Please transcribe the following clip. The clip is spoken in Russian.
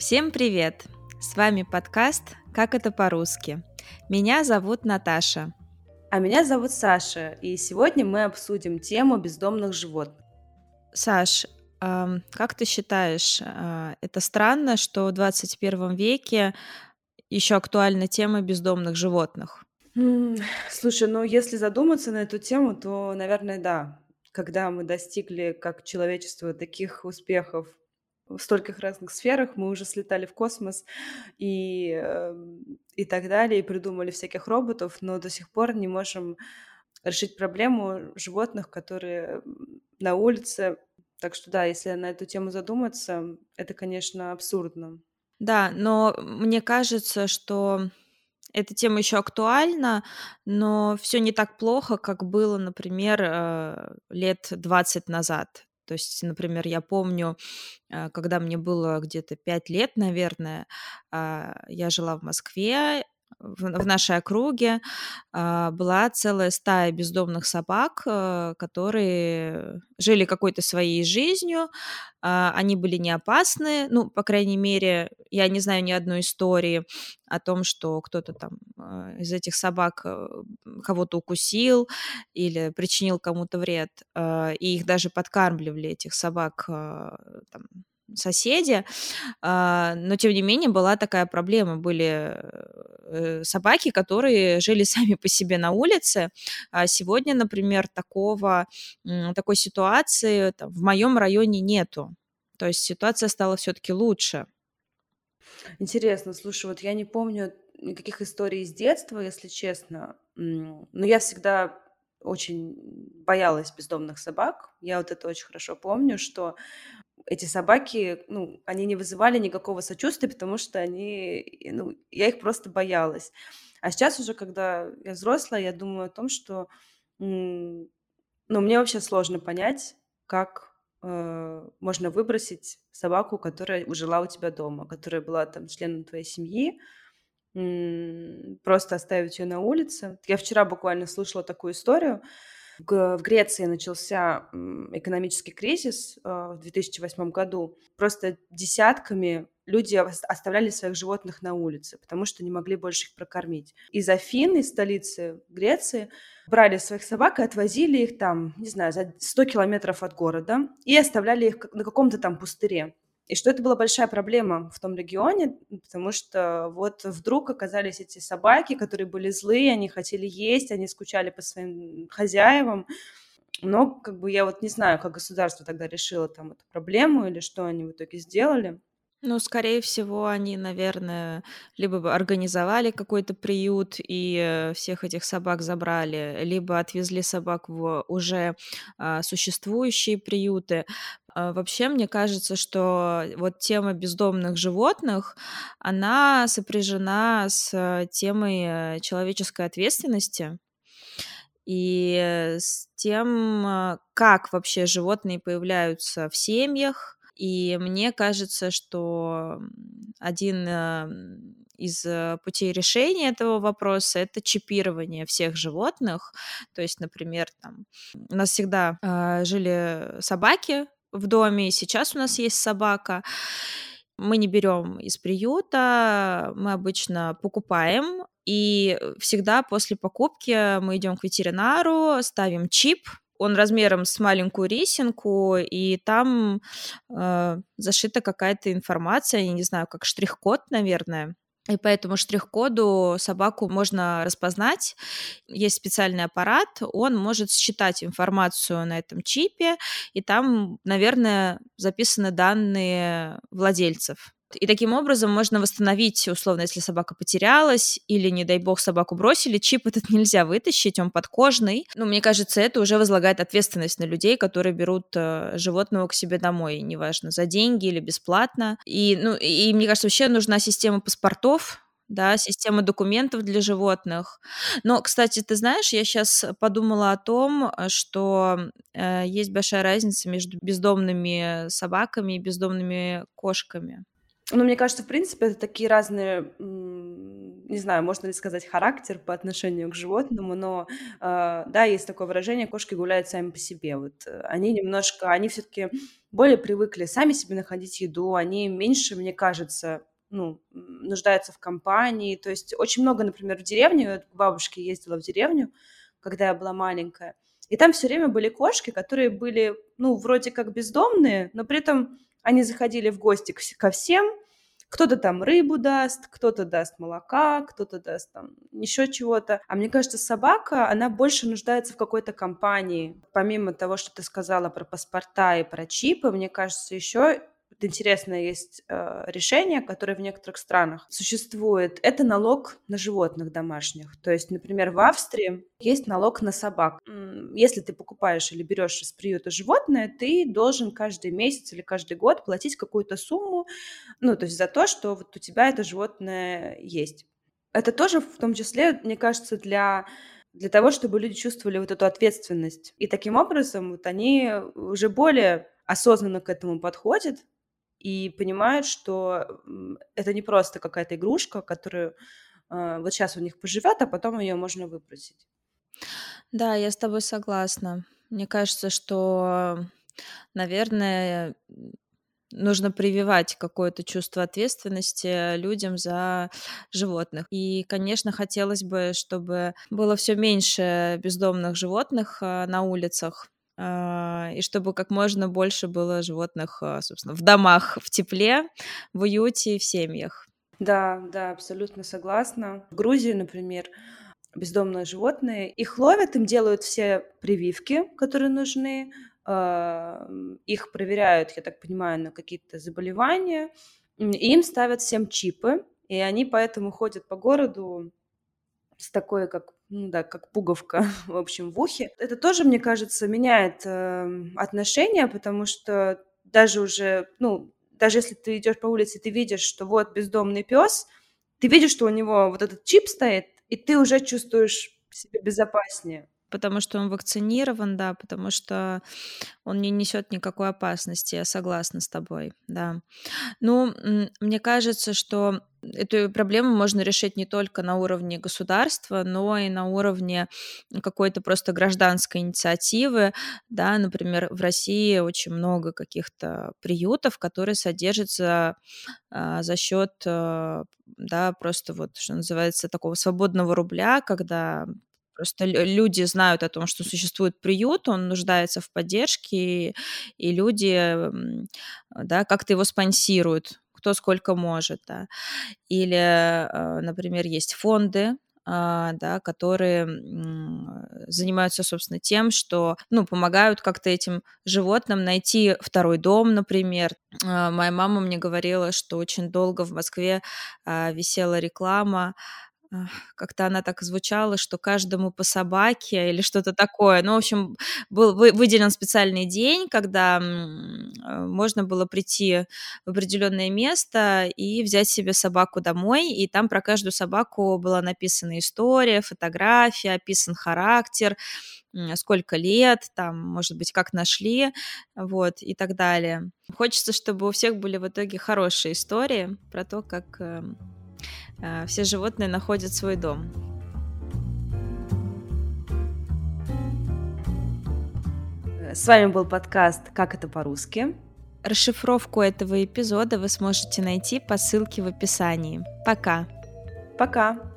Всем привет! С вами подкаст «Как это по-русски». Меня зовут Наташа. А меня зовут Саша, и сегодня мы обсудим тему бездомных животных. Саш, эм, как ты считаешь, э, это странно, что в 21 веке еще актуальна тема бездомных животных? Слушай, ну если задуматься на эту тему, то, наверное, да. Когда мы достигли как человечество таких успехов в стольких разных сферах, мы уже слетали в космос и, эм, и так далее, и придумали всяких роботов, но до сих пор не можем решить проблему животных, которые на улице. Так что да, если на эту тему задуматься, это, конечно, абсурдно. Да, но мне кажется, что эта тема еще актуальна, но все не так плохо, как было, например, э, лет 20 назад. То есть, например, я помню, э, когда мне было где-то 5 лет, наверное, а, я жила в Москве, в, нашей округе а, была целая стая бездомных собак, а, которые жили какой-то своей жизнью. А, они были не опасны, ну, по крайней мере, я не знаю ни одной истории о том, что кто-то там а, из этих собак а, кого-то укусил или причинил кому-то вред, и их даже подкармливали этих собак там, соседи, а, но тем не менее была такая проблема. Были э, собаки, которые жили сами по себе на улице. А сегодня, например, такого, такой ситуации в моем районе нету. То есть ситуация стала все-таки лучше. Интересно, слушай, вот я не помню никаких историй из детства, если честно, но я всегда очень боялась бездомных собак. Я вот это очень хорошо помню, что эти собаки, ну, они не вызывали никакого сочувствия, потому что они, ну, я их просто боялась. А сейчас уже, когда я взрослая, я думаю о том, что, ну, мне вообще сложно понять, как э, можно выбросить собаку, которая жила у тебя дома, которая была там членом твоей семьи, просто оставить ее на улице. Я вчера буквально слышала такую историю, в Греции начался экономический кризис а, в 2008 году. Просто десятками люди оставляли своих животных на улице, потому что не могли больше их прокормить. Из Афин, из столицы Греции, брали своих собак и отвозили их там, не знаю, за 100 километров от города и оставляли их на каком-то там пустыре. И что это была большая проблема в том регионе, потому что вот вдруг оказались эти собаки, которые были злые, они хотели есть, они скучали по своим хозяевам. Но как бы я вот не знаю, как государство тогда решило там эту проблему или что они в итоге сделали. Ну, скорее всего, они, наверное, либо организовали какой-то приют и э, всех этих собак забрали, либо отвезли собак в уже а, существующие приюты. А, вообще, мне кажется, что вот тема бездомных животных, она сопряжена с темой э, человеческой ответственности и с тем, а, как вообще животные появляются в семьях, и мне кажется, что один из э, путей решения этого вопроса это чипирование всех животных. То есть, например, там у нас всегда э, жили собаки в доме, сейчас у нас есть собака. Мы не берем из приюта, мы обычно покупаем, и всегда после покупки мы идем к ветеринару, ставим чип, он размером с маленькую рисинку, и там э, зашита какая-то информация, я не знаю, как штрих-код, наверное. И по этому штрих-коду собаку можно распознать. Есть специальный аппарат, он может считать информацию на этом чипе, и там, наверное, записаны данные владельцев. И таким образом можно восстановить, условно, если собака потерялась или, не дай бог, собаку бросили, чип этот нельзя вытащить, он подкожный. Ну, мне кажется, это уже возлагает ответственность на людей, которые берут э, животного к себе домой, неважно, за деньги или бесплатно. И, ну, и мне кажется, вообще нужна система паспортов, да, система документов для животных. Но, кстати, ты знаешь, я сейчас подумала о том, что э, есть большая разница между бездомными собаками и бездомными кошками. Ну, мне кажется, в принципе, это такие разные не знаю, можно ли сказать характер по отношению к животному, но, э, да, есть такое выражение: "Кошки гуляют сами по себе". Вот, э, они немножко, они все-таки более привыкли сами себе находить еду, они меньше, мне кажется, ну, нуждаются в компании. То есть очень много, например, в деревне, вот к бабушке ездила в деревню, когда я была маленькая, и там все время были кошки, которые были, ну, вроде как бездомные, но при этом они заходили в гости ко всем, кто-то там рыбу даст, кто-то даст молока, кто-то даст там еще чего-то. А мне кажется, собака, она больше нуждается в какой-то компании. Помимо того, что ты сказала про паспорта и про чипы, мне кажется, еще вот интересное есть э, решение, которое в некоторых странах существует. Это налог на животных домашних. То есть, например, в Австрии есть налог на собак. Если ты покупаешь или берешь из приюта животное, ты должен каждый месяц или каждый год платить какую-то сумму, ну, то есть за то, что вот у тебя это животное есть. Это тоже в том числе, мне кажется, для для того, чтобы люди чувствовали вот эту ответственность. И таким образом вот они уже более осознанно к этому подходят, и понимают, что это не просто какая-то игрушка, которую э, вот сейчас у них поживет, а потом ее можно выбросить. Да, я с тобой согласна. Мне кажется, что, наверное, нужно прививать какое-то чувство ответственности людям за животных. И, конечно, хотелось бы, чтобы было все меньше бездомных животных э, на улицах, и чтобы как можно больше было животных, а, собственно, в домах, в тепле, в уюте, в семьях. Да, да, абсолютно согласна. В Грузии, например, бездомные животные, их ловят, им делают все прививки, которые нужны, а, их проверяют, я так понимаю, на какие-то заболевания, и им ставят всем чипы, и они поэтому ходят по городу с такой, как ну да, как пуговка, в общем, в ухе. Это тоже, мне кажется, меняет э, отношения, потому что даже уже, ну, даже если ты идешь по улице, ты видишь, что вот бездомный пес, ты видишь, что у него вот этот чип стоит, и ты уже чувствуешь себя безопаснее потому что он вакцинирован, да, потому что он не несет никакой опасности. Я согласна с тобой, да. Ну, мне кажется, что эту проблему можно решить не только на уровне государства, но и на уровне какой-то просто гражданской инициативы. Да, например, в России очень много каких-то приютов, которые содержатся а, за счет, а, да, просто вот, что называется, такого свободного рубля, когда Просто люди знают о том, что существует приют, он нуждается в поддержке, и люди, да, как-то его спонсируют, кто сколько может, да. Или, а, например, есть фонды, а, да, которые занимаются, собственно, тем, что, ну, помогают как-то этим животным найти второй дом, например. А, моя мама мне говорила, что очень долго в Москве висела реклама как-то она так звучала, что каждому по собаке или что-то такое. Ну, в общем, был выделен специальный день, когда а, можно было прийти в определенное место и взять себе собаку домой, и там про каждую собаку была написана история, фотография, описан характер, сколько лет, там, может быть, как нашли, вот, и так далее. Хочется, чтобы у всех были в итоге хорошие истории про то, как эм, Э, все животные находят свой дом. С вами был подкаст «Как это по-русски». Расшифровку этого эпизода вы сможете найти по ссылке в описании. Пока! Пока!